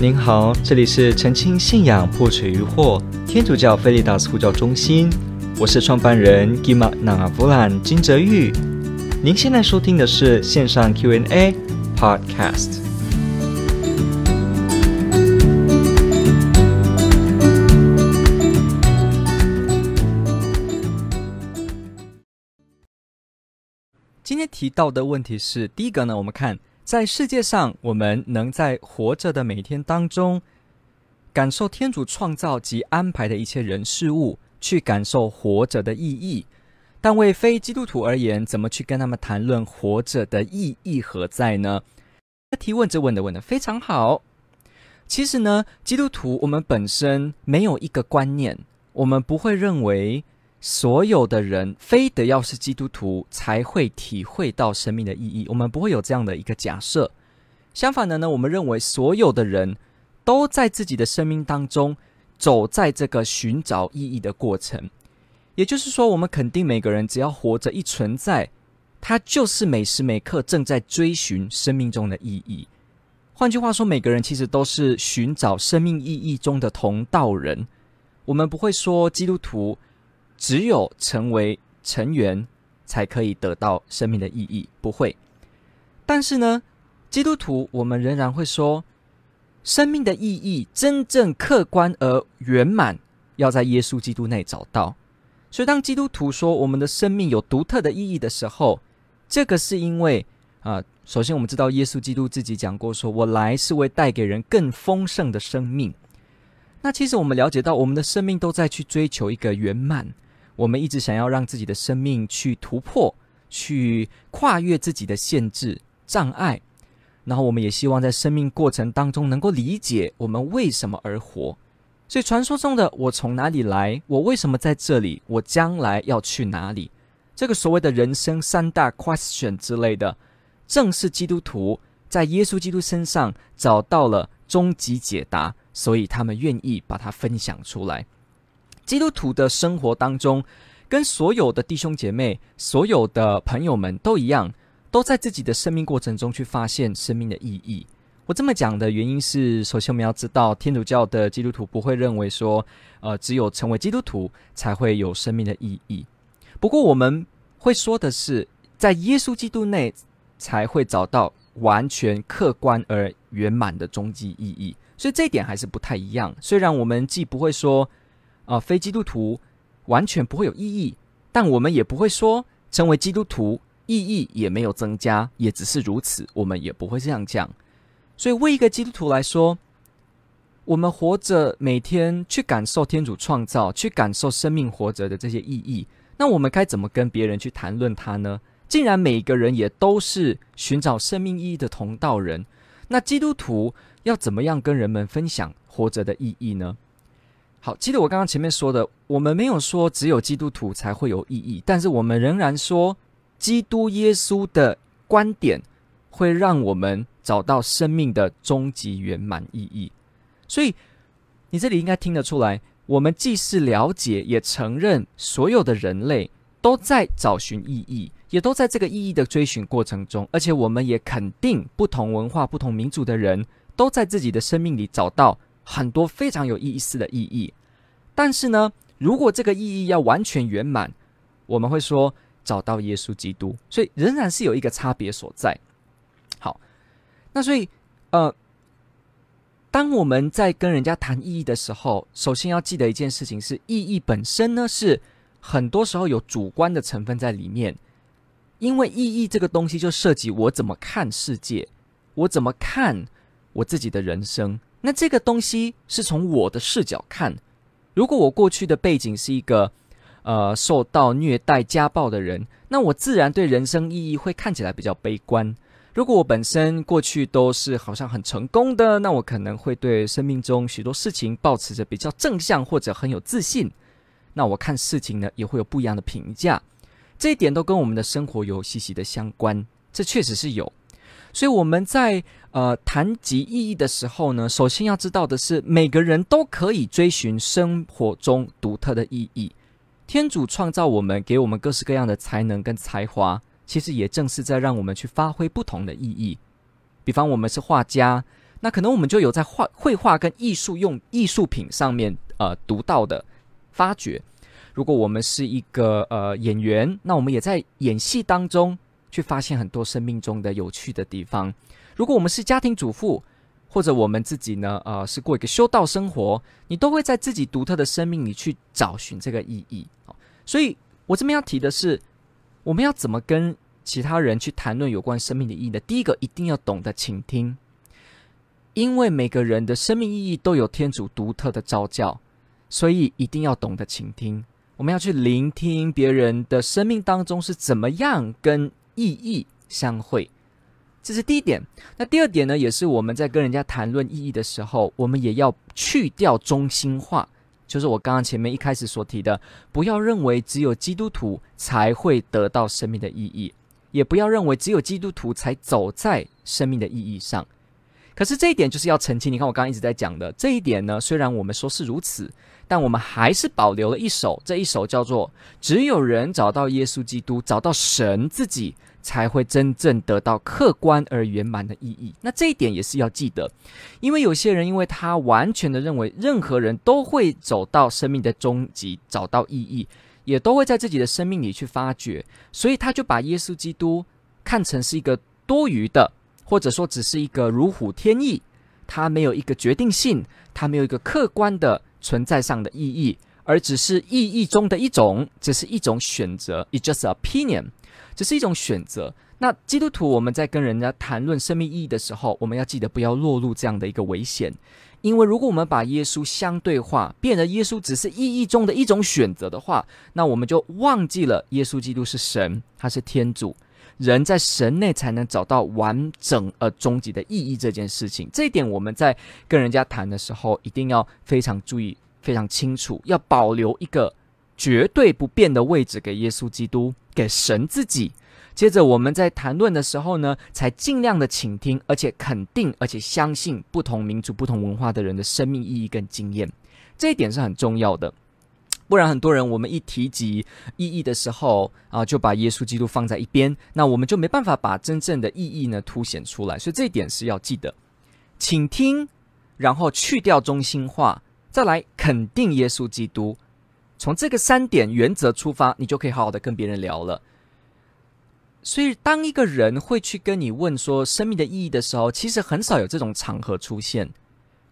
您好，这里是澄清信仰破除疑惑天主教菲利达斯呼叫中心，我是创办人 Gima Navavulan 金泽玉。您现在收听的是线上 Q&A Podcast。今天提到的问题是，第一个呢，我们看。在世界上，我们能在活着的每一天当中，感受天主创造及安排的一切人事物，去感受活着的意义。但为非基督徒而言，怎么去跟他们谈论活着的意义何在呢？提问这问的问的非常好。其实呢，基督徒我们本身没有一个观念，我们不会认为。所有的人非得要是基督徒才会体会到生命的意义，我们不会有这样的一个假设。相反的呢，我们认为所有的人都在自己的生命当中走在这个寻找意义的过程。也就是说，我们肯定每个人只要活着一存在，他就是每时每刻正在追寻生命中的意义。换句话说，每个人其实都是寻找生命意义中的同道人。我们不会说基督徒。只有成为成员，才可以得到生命的意义。不会，但是呢，基督徒我们仍然会说，生命的意义真正客观而圆满，要在耶稣基督内找到。所以，当基督徒说我们的生命有独特的意义的时候，这个是因为啊、首先我们知道耶稣基督自己讲过，说我来是为带给人更丰盛的生命。那其实我们了解到，我们的生命都在去追求一个圆满。我们一直想要让自己的生命去突破，去跨越自己的限制障碍，然后我们也希望在生命过程当中能够理解我们为什么而活。所以传说中的我从哪里来，我为什么在这里，我将来要去哪里，这个所谓的人生三大 question 之类的，正是基督徒在耶稣基督身上找到了终极解答，所以他们愿意把它分享出来。基督徒的生活当中，跟所有的弟兄姐妹、所有的朋友们都一样，都在自己的生命过程中去发现生命的意义。我这么讲的原因是，首先我们要知道，天主教的基督徒不会认为说，呃，只有成为基督徒才会有生命的意义。不过我们会说的是，在耶稣基督内才会找到完全客观而圆满的终极意义。所以这一点还是不太一样。虽然我们既不会说。啊、非基督徒完全不会有意义，但我们也不会说成为基督徒意义也没有增加，也只是如此，我们也不会这样讲。所以，为一个基督徒来说，我们活着每天去感受天主创造，去感受生命活着的这些意义，那我们该怎么跟别人去谈论它呢？既然每个人也都是寻找生命意义的同道人，那基督徒要怎么样跟人们分享活着的意义呢？好，记得我刚刚前面说的，我们没有说只有基督徒才会有意义，但是我们仍然说，基督耶稣的观点会让我们找到生命的终极圆满意义。所以，你这里应该听得出来，我们既是了解，也承认所有的人类都在找寻意义，也都在这个意义的追寻过程中，而且我们也肯定不同文化、不同民族的人都在自己的生命里找到。很多非常有意思的意义，但是呢，如果这个意义要完全圆满，我们会说找到耶稣基督，所以仍然是有一个差别所在。好，那所以呃，当我们在跟人家谈意义的时候，首先要记得一件事情是，意义本身呢是很多时候有主观的成分在里面，因为意义这个东西就涉及我怎么看世界，我怎么看我自己的人生。那这个东西是从我的视角看，如果我过去的背景是一个，呃，受到虐待、家暴的人，那我自然对人生意义会看起来比较悲观。如果我本身过去都是好像很成功的，那我可能会对生命中许多事情保持着比较正向或者很有自信。那我看事情呢，也会有不一样的评价。这一点都跟我们的生活有息息的相关，这确实是有。所以我们在呃谈及意义的时候呢，首先要知道的是，每个人都可以追寻生活中独特的意义。天主创造我们，给我们各式各样的才能跟才华，其实也正是在让我们去发挥不同的意义。比方，我们是画家，那可能我们就有在画绘画跟艺术用艺术品上面呃独到的发掘。如果我们是一个呃演员，那我们也在演戏当中去发现很多生命中的有趣的地方。如果我们是家庭主妇，或者我们自己呢，呃，是过一个修道生活，你都会在自己独特的生命里去找寻这个意义。所以我这边要提的是，我们要怎么跟其他人去谈论有关生命的意义呢？第一个，一定要懂得倾听，因为每个人的生命意义都有天主独特的召教，所以一定要懂得倾听。我们要去聆听别人的生命当中是怎么样跟意义相会。这是第一点。那第二点呢，也是我们在跟人家谈论意义的时候，我们也要去掉中心化，就是我刚刚前面一开始所提的，不要认为只有基督徒才会得到生命的意义，也不要认为只有基督徒才走在生命的意义上。可是这一点就是要澄清。你看我刚刚一直在讲的这一点呢，虽然我们说是如此，但我们还是保留了一首，这一首叫做“只有人找到耶稣基督，找到神自己”。才会真正得到客观而圆满的意义。那这一点也是要记得，因为有些人因为他完全的认为任何人都会走到生命的终极，找到意义，也都会在自己的生命里去发掘，所以他就把耶稣基督看成是一个多余的，或者说只是一个如虎添翼，他没有一个决定性，他没有一个客观的存在上的意义，而只是意义中的一种，只是一种选择，it just opinion。这是一种选择。那基督徒，我们在跟人家谈论生命意义的时候，我们要记得不要落入这样的一个危险。因为如果我们把耶稣相对化，变得耶稣只是意义中的一种选择的话，那我们就忘记了耶稣基督是神，他是天主，人在神内才能找到完整而终极的意义。这件事情，这一点我们在跟人家谈的时候，一定要非常注意，非常清楚，要保留一个。绝对不变的位置给耶稣基督，给神自己。接着我们在谈论的时候呢，才尽量的倾听，而且肯定，而且相信不同民族、不同文化的人的生命意义跟经验。这一点是很重要的。不然很多人我们一提及意义的时候啊，就把耶稣基督放在一边，那我们就没办法把真正的意义呢凸显出来。所以这一点是要记得，请听，然后去掉中心化，再来肯定耶稣基督。从这个三点原则出发，你就可以好好的跟别人聊了。所以，当一个人会去跟你问说生命的意义的时候，其实很少有这种场合出现。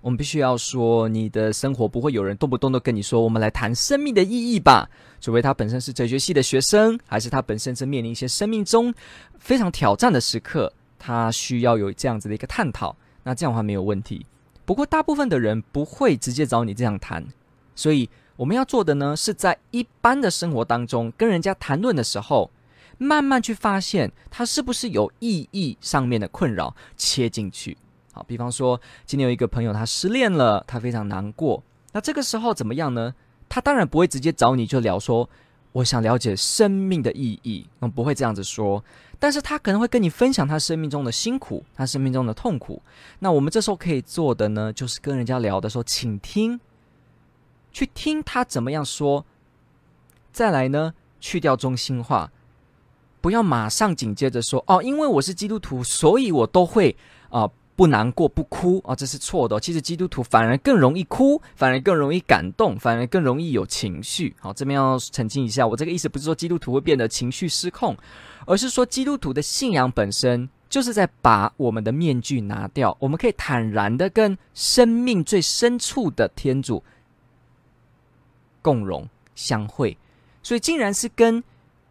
我们必须要说，你的生活不会有人动不动的跟你说：“我们来谈生命的意义吧。”除非他本身是哲学系的学生，还是他本身正面临一些生命中非常挑战的时刻，他需要有这样子的一个探讨。那这样的话没有问题。不过，大部分的人不会直接找你这样谈，所以。我们要做的呢，是在一般的生活当中跟人家谈论的时候，慢慢去发现他是不是有意义上面的困扰，切进去。好，比方说今天有一个朋友他失恋了，他非常难过。那这个时候怎么样呢？他当然不会直接找你就聊说，我想了解生命的意义，嗯，不会这样子说。但是他可能会跟你分享他生命中的辛苦，他生命中的痛苦。那我们这时候可以做的呢，就是跟人家聊的时候，请听。去听他怎么样说，再来呢，去掉中心化，不要马上紧接着说哦，因为我是基督徒，所以我都会啊、不难过不哭啊、哦，这是错的。其实基督徒反而更容易哭，反而更容易感动，反而更容易有情绪。好，这边要澄清一下，我这个意思不是说基督徒会变得情绪失控，而是说基督徒的信仰本身就是在把我们的面具拿掉，我们可以坦然的跟生命最深处的天主。共荣相会，所以竟然是跟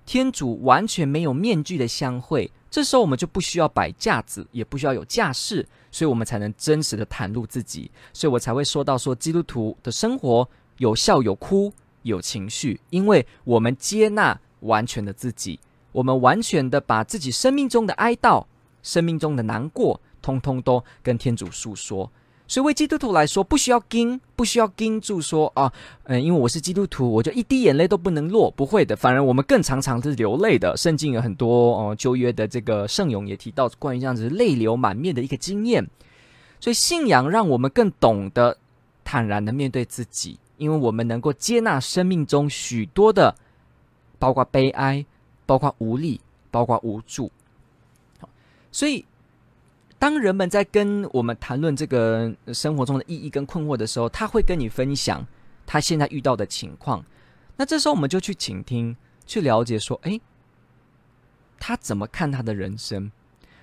天主完全没有面具的相会。这时候我们就不需要摆架子，也不需要有架势，所以我们才能真实的袒露自己。所以我才会说到说，基督徒的生活有笑有哭有情绪，因为我们接纳完全的自己，我们完全的把自己生命中的哀悼、生命中的难过，通通都跟天主诉说。所以，为基督徒来说，不需要盯，不需要盯住说啊，嗯，因为我是基督徒，我就一滴眼泪都不能落，不会的。反而我们更常常是流泪的。圣经有很多哦，旧约的这个圣咏也提到关于这样子泪流满面的一个经验。所以，信仰让我们更懂得坦然的面对自己，因为我们能够接纳生命中许多的，包括悲哀，包括无力，包括无助。好，所以。当人们在跟我们谈论这个生活中的意义跟困惑的时候，他会跟你分享他现在遇到的情况。那这时候我们就去倾听，去了解说，诶，他怎么看他的人生？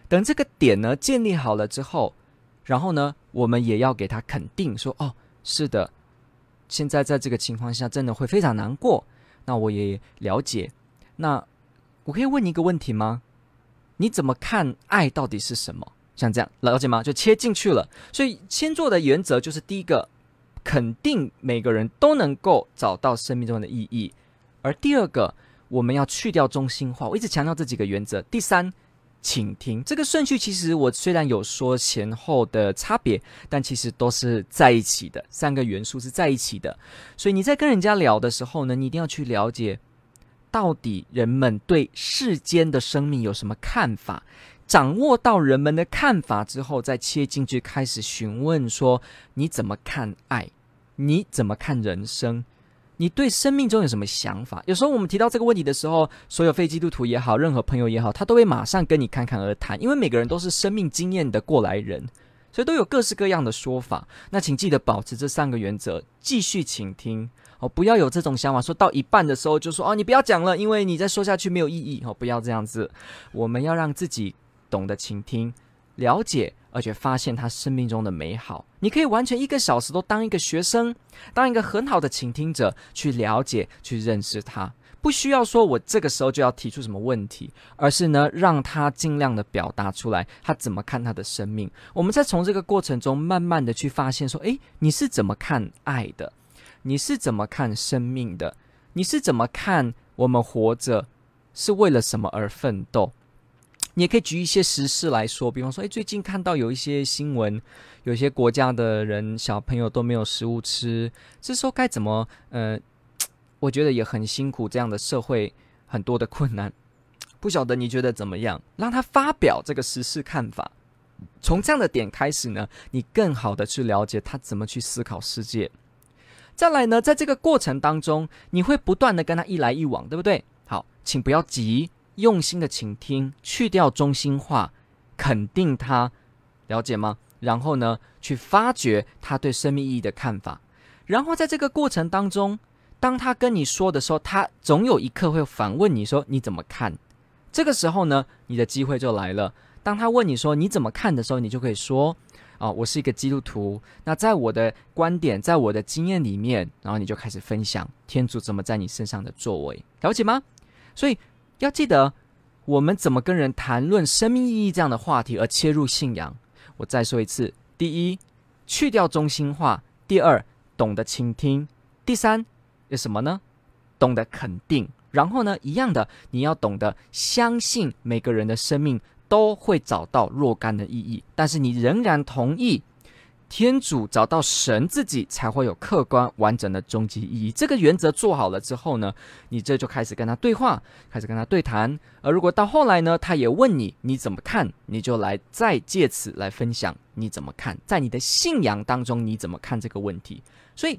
等这个点呢建立好了之后，然后呢，我们也要给他肯定，说，哦，是的，现在在这个情况下真的会非常难过。那我也了解。那我可以问你一个问题吗？你怎么看爱到底是什么？像这样了解吗？就切进去了。所以先做的原则就是第一个，肯定每个人都能够找到生命中的意义；而第二个，我们要去掉中心化。我一直强调这几个原则。第三，请听。这个顺序其实我虽然有说前后的差别，但其实都是在一起的。三个元素是在一起的。所以你在跟人家聊的时候呢，你一定要去了解。到底人们对世间的生命有什么看法？掌握到人们的看法之后，再切进去开始询问说：你怎么看爱？你怎么看人生？你对生命中有什么想法？有时候我们提到这个问题的时候，所有非基督徒也好，任何朋友也好，他都会马上跟你侃侃而谈，因为每个人都是生命经验的过来人，所以都有各式各样的说法。那请记得保持这三个原则，继续倾听。哦，不要有这种想法，说到一半的时候就说哦，你不要讲了，因为你再说下去没有意义。哦，不要这样子，我们要让自己懂得倾听、了解，而且发现他生命中的美好。你可以完全一个小时都当一个学生，当一个很好的倾听者，去了解、去认识他。不需要说我这个时候就要提出什么问题，而是呢，让他尽量的表达出来，他怎么看他的生命。我们再从这个过程中慢慢的去发现，说，诶，你是怎么看爱的？你是怎么看生命的？你是怎么看我们活着是为了什么而奋斗？你也可以举一些实事来说，比方说，诶，最近看到有一些新闻，有些国家的人小朋友都没有食物吃，这时候该怎么？呃，我觉得也很辛苦，这样的社会很多的困难，不晓得你觉得怎么样？让他发表这个实事看法，从这样的点开始呢，你更好的去了解他怎么去思考世界。再来呢，在这个过程当中，你会不断的跟他一来一往，对不对？好，请不要急，用心的倾听，去掉中心化，肯定他，了解吗？然后呢，去发掘他对生命意义的看法。然后在这个过程当中，当他跟你说的时候，他总有一刻会反问你说：“你怎么看？”这个时候呢，你的机会就来了。当他问你说：“你怎么看？”的时候，你就可以说。啊、哦，我是一个基督徒。那在我的观点，在我的经验里面，然后你就开始分享天主怎么在你身上的作为，了解吗？所以要记得，我们怎么跟人谈论生命意义这样的话题而切入信仰。我再说一次：第一，去掉中心化；第二，懂得倾听；第三，有什么呢？懂得肯定。然后呢，一样的，你要懂得相信每个人的生命。都会找到若干的意义，但是你仍然同意天主找到神自己才会有客观完整的终极意义。这个原则做好了之后呢，你这就开始跟他对话，开始跟他对谈。而如果到后来呢，他也问你你怎么看，你就来再借此来分享你怎么看，在你的信仰当中你怎么看这个问题。所以。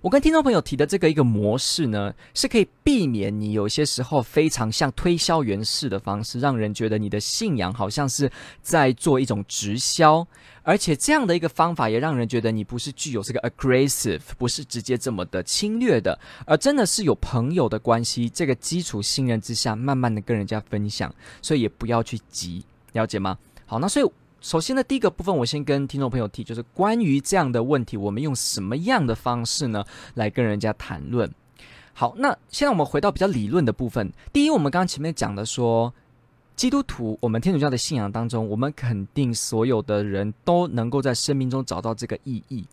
我跟听众朋友提的这个一个模式呢，是可以避免你有些时候非常像推销员式的方式，让人觉得你的信仰好像是在做一种直销，而且这样的一个方法也让人觉得你不是具有这个 aggressive，不是直接这么的侵略的，而真的是有朋友的关系，这个基础信任之下，慢慢的跟人家分享，所以也不要去急，了解吗？好，那所以。首先呢，第一个部分我先跟听众朋友提，就是关于这样的问题，我们用什么样的方式呢来跟人家谈论？好，那现在我们回到比较理论的部分。第一，我们刚刚前面讲的说，基督徒，我们天主教的信仰当中，我们肯定所有的人都能够在生命中找到这个意义。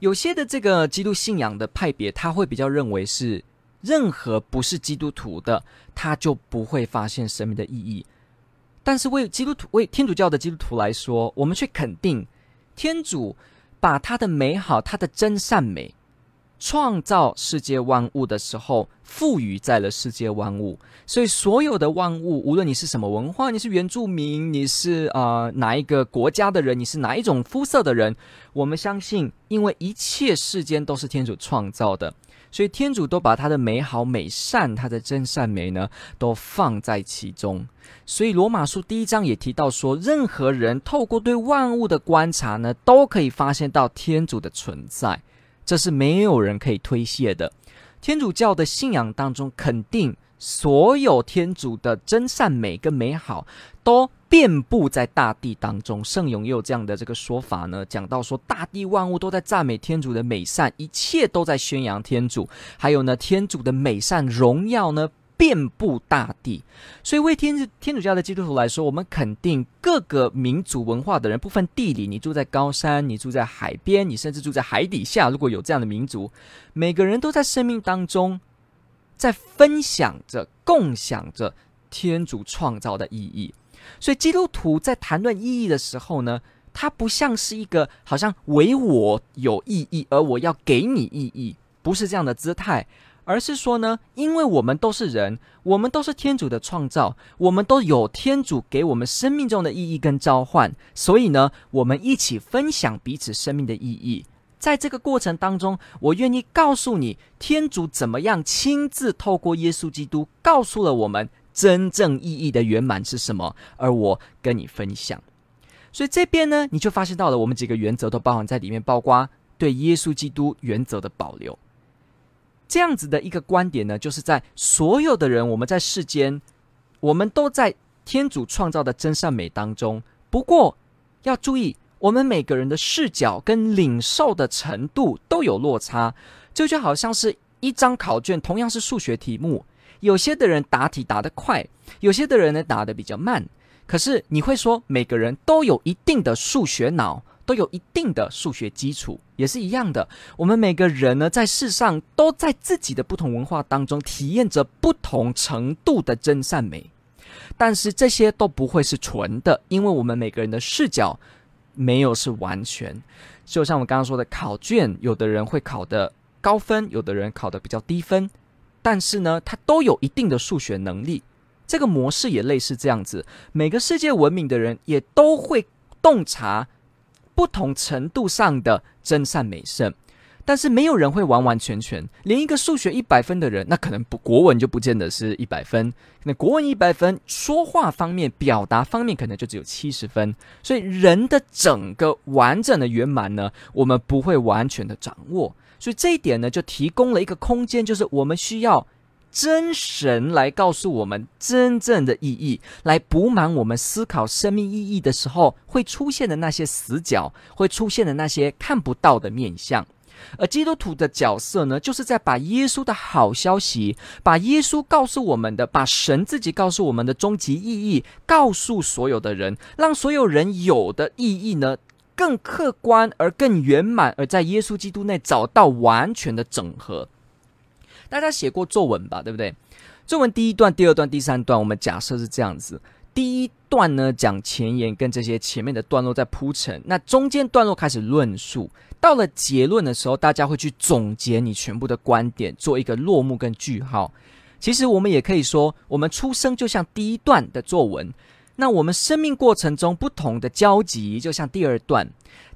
有些的这个基督信仰的派别，他会比较认为是任何不是基督徒的，他就不会发现生命的意义。但是为基督徒、为天主教的基督徒来说，我们却肯定天主把他的美好、他的真善美创造世界万物的时候，赋予在了世界万物。所以，所有的万物，无论你是什么文化，你是原住民，你是、呃、哪一个国家的人，你是哪一种肤色的人，我们相信，因为一切世间都是天主创造的，所以天主都把他的美好美善，他的真善美呢，都放在其中。所以罗马书第一章也提到说，任何人透过对万物的观察呢，都可以发现到天主的存在，这是没有人可以推卸的。天主教的信仰当中，肯定所有天主的真善美跟美好都遍布在大地当中。圣咏也有这样的这个说法呢，讲到说，大地万物都在赞美天主的美善，一切都在宣扬天主。还有呢，天主的美善荣耀呢，遍布大地。所以为天主天主教的基督徒来说，我们肯定各个民族文化的人，不分地理，你住在高山，你住在海边，你甚至住在海底下，如果有这样的民族，每个人都在生命当中，在分享着、共享着天主创造的意义。所以，基督徒在谈论意义的时候呢，它不像是一个好像唯我有意义，而我要给你意义，不是这样的姿态，而是说呢，因为我们都是人，我们都是天主的创造，我们都有天主给我们生命中的意义跟召唤，所以呢，我们一起分享彼此生命的意义。在这个过程当中，我愿意告诉你，天主怎么样亲自透过耶稣基督告诉了我们。真正意义的圆满是什么？而我跟你分享，所以这边呢，你就发现到了我们几个原则都包含在里面，包括对耶稣基督原则的保留。这样子的一个观点呢，就是在所有的人，我们在世间，我们都在天主创造的真善美当中。不过要注意，我们每个人的视角跟领受的程度都有落差，这就好像是一张考卷，同样是数学题目。有些的人答题答得快，有些的人呢答得比较慢。可是你会说，每个人都有一定的数学脑，都有一定的数学基础，也是一样的。我们每个人呢，在世上都在自己的不同文化当中体验着不同程度的真善美，但是这些都不会是纯的，因为我们每个人的视角没有是完全。就像我刚刚说的，考卷，有的人会考的高分，有的人考的比较低分。但是呢，他都有一定的数学能力，这个模式也类似这样子。每个世界文明的人也都会洞察不同程度上的真善美胜，但是没有人会完完全全。连一个数学一百分的人，那可能不国文就不见得是一百分。那国文一百分，说话方面、表达方面可能就只有七十分。所以人的整个完整的圆满呢，我们不会完全的掌握。所以这一点呢，就提供了一个空间，就是我们需要真神来告诉我们真正的意义，来补满我们思考生命意义的时候会出现的那些死角，会出现的那些看不到的面相。而基督徒的角色呢，就是在把耶稣的好消息，把耶稣告诉我们的，把神自己告诉我们的终极意义，告诉所有的人，让所有人有的意义呢，更客观而更圆满，而在耶稣基督内找到完全的整合。大家写过作文吧，对不对？作文第一段、第二段、第三段，我们假设是这样子：第一段呢，讲前言跟这些前面的段落在铺陈，那中间段落开始论述，到了结论的时候，大家会去总结你全部的观点，做一个落幕跟句号。其实我们也可以说，我们出生就像第一段的作文。那我们生命过程中不同的交集，就像第二段，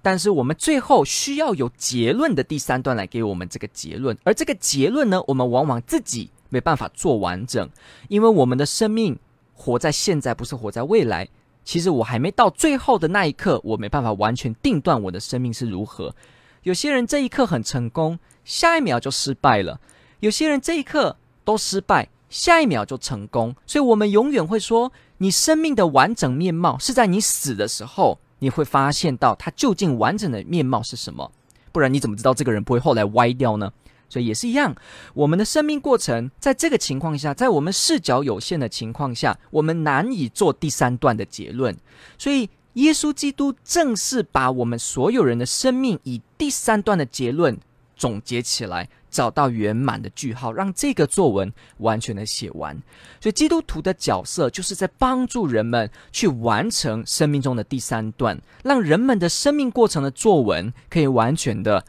但是我们最后需要有结论的第三段来给我们这个结论，而这个结论呢，我们往往自己没办法做完整，因为我们的生命活在现在，不是活在未来。其实我还没到最后的那一刻，我没办法完全定断我的生命是如何。有些人这一刻很成功，下一秒就失败了；有些人这一刻都失败，下一秒就成功。所以，我们永远会说。你生命的完整面貌是在你死的时候，你会发现到它究竟完整的面貌是什么？不然你怎么知道这个人不会后来歪掉呢？所以也是一样，我们的生命过程在这个情况下，在我们视角有限的情况下，我们难以做第三段的结论。所以耶稣基督正是把我们所有人的生命以第三段的结论总结起来。找到圆满的句号，让这个作文完全的写完。所以，基督徒的角色就是在帮助人们去完成生命中的第三段，让人们的生命过程的作文可以完全的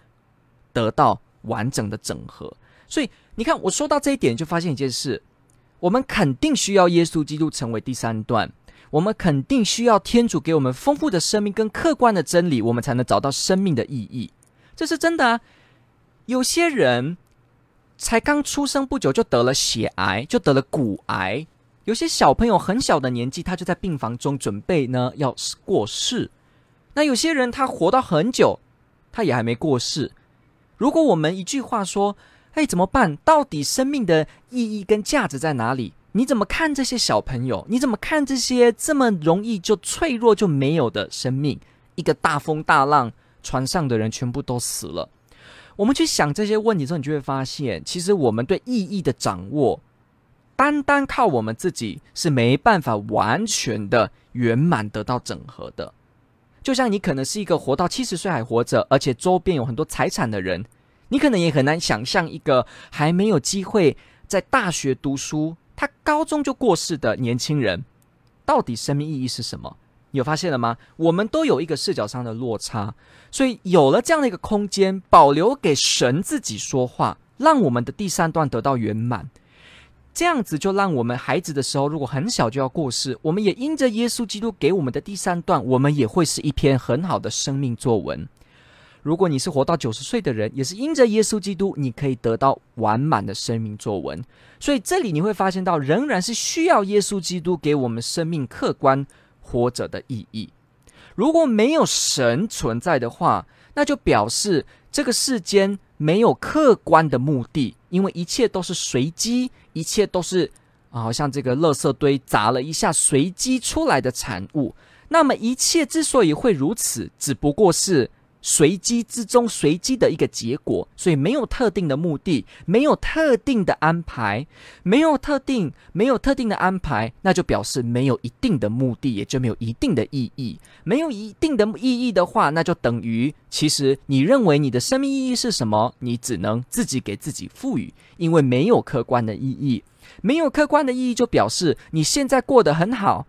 得到完整的整合。所以，你看，我说到这一点，就发现一件事：我们肯定需要耶稣基督成为第三段，我们肯定需要天主给我们丰富的生命跟客观的真理，我们才能找到生命的意义。这是真的。有些人才刚出生不久就得了血癌，就得了骨癌。有些小朋友很小的年纪，他就在病房中准备呢要过世。那有些人他活到很久，他也还没过世。如果我们一句话说：“哎，怎么办？到底生命的意义跟价值在哪里？”你怎么看这些小朋友？你怎么看这些这么容易就脆弱就没有的生命？一个大风大浪，船上的人全部都死了。我们去想这些问题之后，你就会发现，其实我们对意义的掌握。单单靠我们自己是没办法完全的圆满得到整合的。就像你可能是一个活到七十岁还活着，而且周边有很多财产的人，你可能也很难想象一个还没有机会在大学读书，他高中就过世的年轻人，到底生命意义是什么？你有发现了吗？我们都有一个视角上的落差，所以有了这样的一个空间，保留给神自己说话，让我们的第三段得到圆满。这样子就让我们孩子的时候，如果很小就要过世，我们也因着耶稣基督给我们的第三段，我们也会是一篇很好的生命作文。如果你是活到九十岁的人，也是因着耶稣基督，你可以得到完满的生命作文。所以这里你会发现到，仍然是需要耶稣基督给我们生命客观活着的意义。如果没有神存在的话，那就表示这个世间没有客观的目的，因为一切都是随机。一切都是啊，好像这个垃圾堆砸了一下，随机出来的产物。那么一切之所以会如此，只不过是随机之中随机的一个结果，所以没有特定的目的，没有特定的安排，没有特定，没有特定的安排，那就表示没有一定的目的，也就没有一定的意义。没有一定的意义的话，那就等于其实你认为你的生命意义是什么？你只能自己给自己赋予，因为没有客观的意义，没有客观的意义就表示你现在过得很好，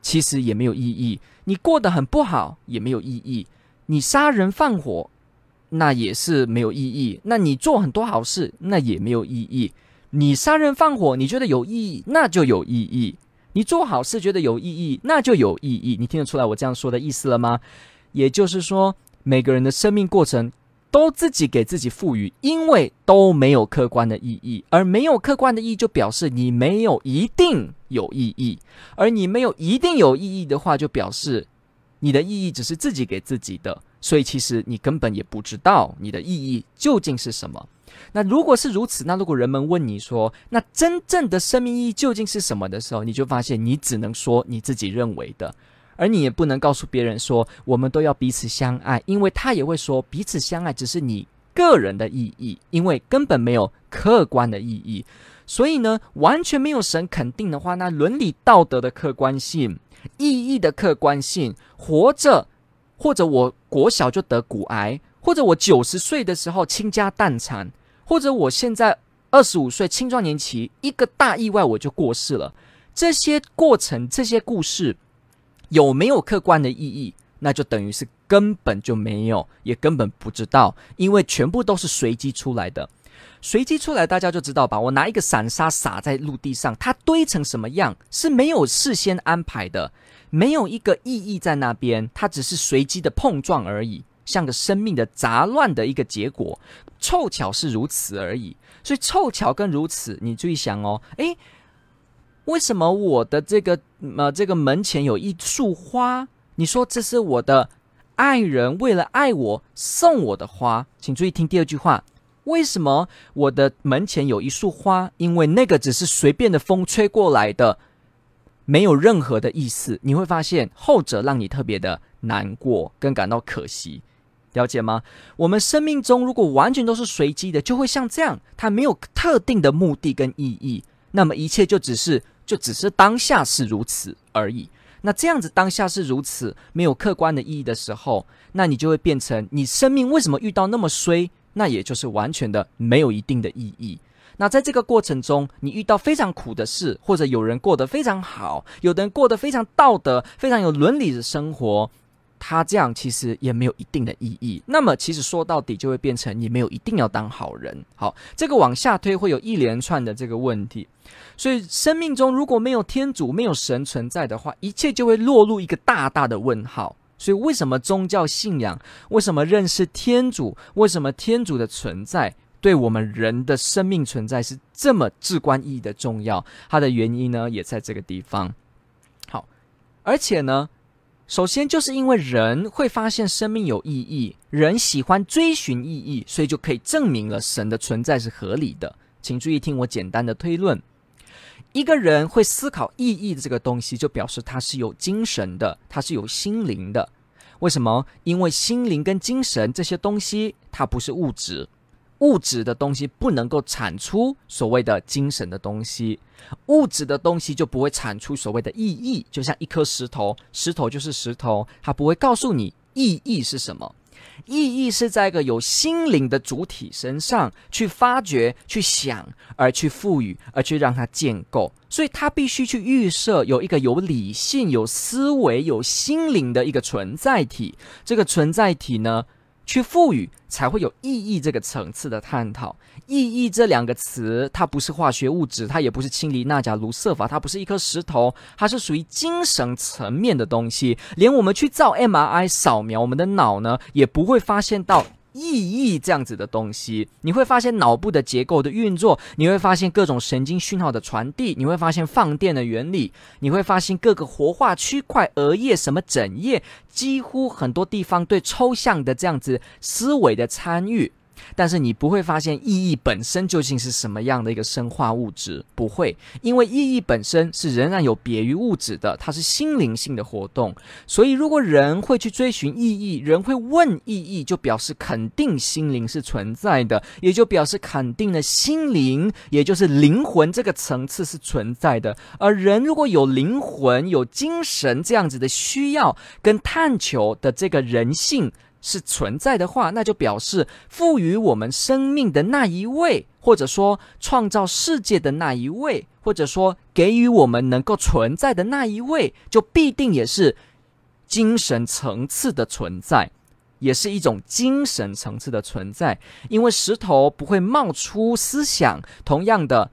其实也没有意义；你过得很不好，也没有意义。你杀人放火，那也是没有意义；那你做很多好事，那也没有意义。你杀人放火，你觉得有意义，那就有意义；你做好事觉得有意义，那就有意义。你听得出来我这样说的意思了吗？也就是说，每个人的生命过程都自己给自己赋予，因为都没有客观的意义，而没有客观的意义，就表示你没有一定有意义，而你没有一定有意义的话，就表示。你的意义只是自己给自己的，所以其实你根本也不知道你的意义究竟是什么。那如果是如此，那如果人们问你说，那真正的生命意义究竟是什么的时候，你就发现你只能说你自己认为的，而你也不能告诉别人说我们都要彼此相爱，因为他也会说彼此相爱只是你个人的意义，因为根本没有客观的意义。所以呢，完全没有神肯定的话，那伦理道德的客观性。意义的客观性，活着，或者我国小就得骨癌，或者我九十岁的时候倾家荡产，或者我现在二十五岁青壮年期一个大意外我就过世了。这些过程，这些故事有没有客观的意义？那就等于是根本就没有，也根本不知道，因为全部都是随机出来的。随机出来，大家就知道吧。我拿一个散沙撒在陆地上，它堆成什么样是没有事先安排的，没有一个意义在那边，它只是随机的碰撞而已，像个生命的杂乱的一个结果，凑巧是如此而已。所以凑巧跟如此，你注意想哦，诶，为什么我的这个呃这个门前有一束花？你说这是我的爱人为了爱我送我的花，请注意听第二句话。为什么我的门前有一束花？因为那个只是随便的风吹过来的，没有任何的意思。你会发现后者让你特别的难过，跟感到可惜，了解吗？我们生命中如果完全都是随机的，就会像这样，它没有特定的目的跟意义，那么一切就只是就只是当下是如此而已。那这样子当下是如此，没有客观的意义的时候，那你就会变成你生命为什么遇到那么衰？那也就是完全的没有一定的意义。那在这个过程中，你遇到非常苦的事，或者有人过得非常好，有的人过得非常道德、非常有伦理的生活，他这样其实也没有一定的意义。那么，其实说到底，就会变成你没有一定要当好人。好，这个往下推会有一连串的这个问题。所以，生命中如果没有天主、没有神存在的话，一切就会落入一个大大的问号。所以，为什么宗教信仰？为什么认识天主？为什么天主的存在对我们人的生命存在是这么至关意义的重要。它的原因呢，也在这个地方。好，而且呢，首先就是因为人会发现生命有意义，人喜欢追寻意义，所以就可以证明了神的存在是合理的。请注意听我简单的推论。一个人会思考意义的这个东西，就表示他是有精神的，他是有心灵的。为什么？因为心灵跟精神这些东西，它不是物质，物质的东西不能够产出所谓的精神的东西，物质的东西就不会产出所谓的意义。就像一颗石头，石头就是石头，它不会告诉你意义是什么。意义是在一个有心灵的主体身上去发掘、去想，而去赋予，而去让它建构。所以，它必须去预设有一个有理性、有思维、有心灵的一个存在体。这个存在体呢，去赋予，才会有意义这个层次的探讨。意义这两个词，它不是化学物质，它也不是氢离钠钾卢瑟法，它不是一颗石头，它是属于精神层面的东西。连我们去造 MRI 扫描我们的脑呢，也不会发现到。意义这样子的东西，你会发现脑部的结构的运作，你会发现各种神经讯号的传递，你会发现放电的原理，你会发现各个活化区块、额叶什么枕叶，几乎很多地方对抽象的这样子思维的参与。但是你不会发现意义本身究竟是什么样的一个生化物质，不会，因为意义本身是仍然有别于物质的，它是心灵性的活动。所以，如果人会去追寻意义，人会问意义，就表示肯定心灵是存在的，也就表示肯定了心灵，也就是灵魂这个层次是存在的。而人如果有灵魂、有精神这样子的需要跟探求的这个人性。是存在的话，那就表示赋予我们生命的那一位，或者说创造世界的那一位，或者说给予我们能够存在的那一位，就必定也是精神层次的存在，也是一种精神层次的存在。因为石头不会冒出思想，同样的，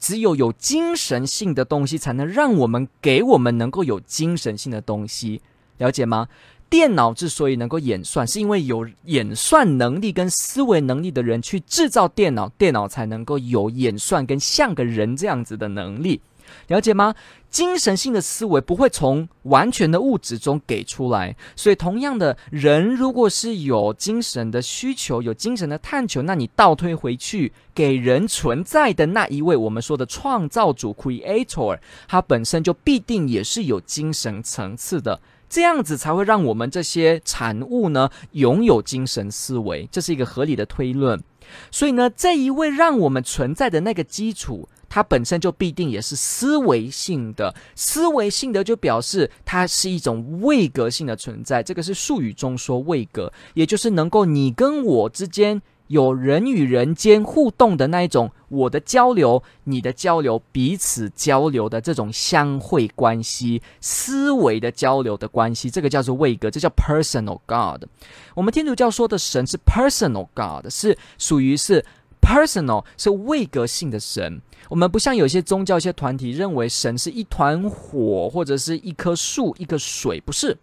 只有有精神性的东西，才能让我们给我们能够有精神性的东西，了解吗？电脑之所以能够演算，是因为有演算能力跟思维能力的人去制造电脑，电脑才能够有演算跟像个人这样子的能力，了解吗？精神性的思维不会从完全的物质中给出来，所以同样的人，如果是有精神的需求、有精神的探求，那你倒推回去，给人存在的那一位，我们说的创造主 （Creator），他本身就必定也是有精神层次的。这样子才会让我们这些产物呢，拥有精神思维，这是一个合理的推论。所以呢，这一位让我们存在的那个基础，它本身就必定也是思维性的。思维性的就表示它是一种位格性的存在。这个是术语中说位格，也就是能够你跟我之间。有人与人间互动的那一种，我的交流，你的交流，彼此交流的这种相会关系，思维的交流的关系，这个叫做位格，这叫 personal God。我们天主教说的神是 personal God，是属于是 personal，是位格性的神。我们不像有些宗教、一些团体认为神是一团火，或者是一棵树、一个水，不是。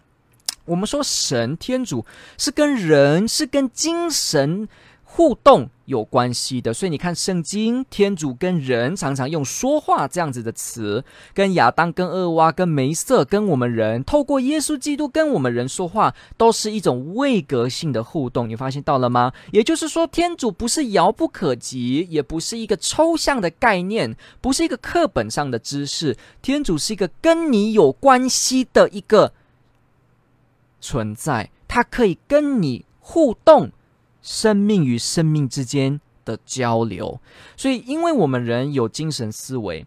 我们说神天主是跟人，是跟精神。互动有关系的，所以你看圣经，天主跟人常常用说话这样子的词，跟亚当、跟厄娃、跟梅瑟、跟我们人，透过耶稣基督跟我们人说话，都是一种位格性的互动。你发现到了吗？也就是说，天主不是遥不可及，也不是一个抽象的概念，不是一个课本上的知识，天主是一个跟你有关系的一个存在，它可以跟你互动。生命与生命之间的交流，所以，因为我们人有精神思维，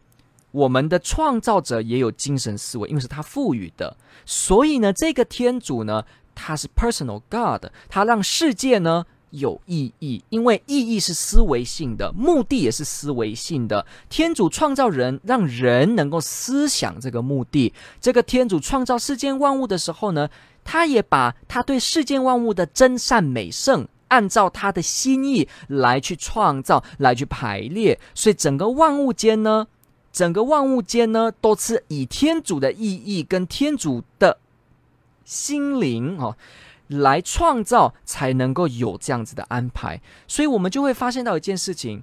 我们的创造者也有精神思维，因为是他赋予的，所以呢，这个天主呢，他是 personal God，他让世界呢有意义，因为意义是思维性的，目的也是思维性的。天主创造人，让人能够思想这个目的。这个天主创造世间万物的时候呢，他也把他对世间万物的真善美圣。按照他的心意来去创造，来去排列，所以整个万物间呢，整个万物间呢，都是以天主的意义跟天主的心灵哦，来创造，才能够有这样子的安排。所以，我们就会发现到一件事情：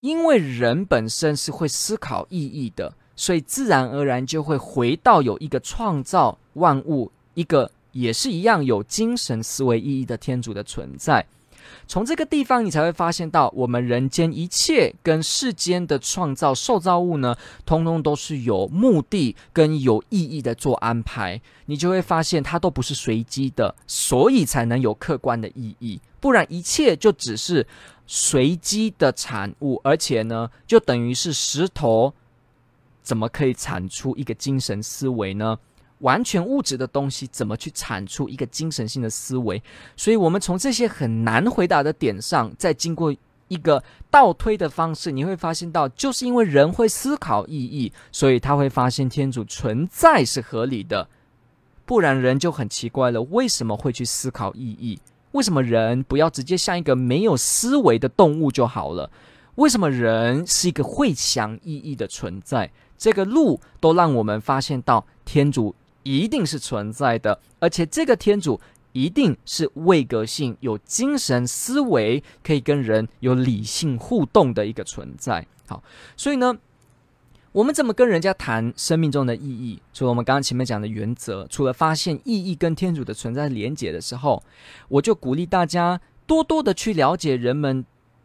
因为人本身是会思考意义的，所以自然而然就会回到有一个创造万物、一个也是一样有精神思维意义的天主的存在。从这个地方，你才会发现到，我们人间一切跟世间的创造受造物呢，通通都是有目的跟有意义的做安排。你就会发现，它都不是随机的，所以才能有客观的意义。不然，一切就只是随机的产物，而且呢，就等于是石头，怎么可以产出一个精神思维呢？完全物质的东西怎么去产出一个精神性的思维？所以，我们从这些很难回答的点上，再经过一个倒推的方式，你会发现到，就是因为人会思考意义，所以他会发现天主存在是合理的。不然，人就很奇怪了：为什么会去思考意义？为什么人不要直接像一个没有思维的动物就好了？为什么人是一个会想意义的存在？这个路都让我们发现到天主。一定是存在的，而且这个天主一定是位格性、有精神思维，可以跟人有理性互动的一个存在。好，所以呢，我们怎么跟人家谈生命中的意义？除了我们刚刚前面讲的原则，除了发现意义跟天主的存在连结的时候，我就鼓励大家多多的去了解人们。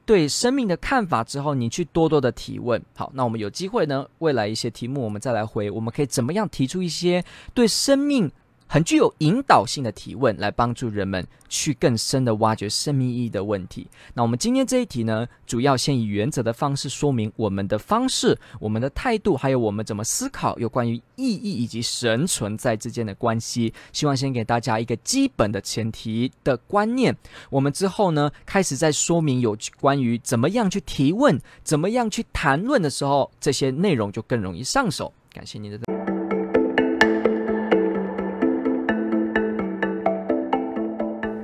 对生命的看法之后，你去多多的提问。好，那我们有机会呢，未来一些题目我们再来回。我们可以怎么样提出一些对生命很具有引导性的提问，来帮助人们去更深的挖掘生命意义的问题。那我们今天这一题呢，主要先以原则的方式说明我们的方式、我们的态度，还有我们怎么思考有关于意义以及神存在之间的关系。希望先给大家一个基本的前提的观念。我们之后呢，开始在说明有关于怎么样去提问、怎么样去谈论的时候，这些内容就更容易上手。感谢您的。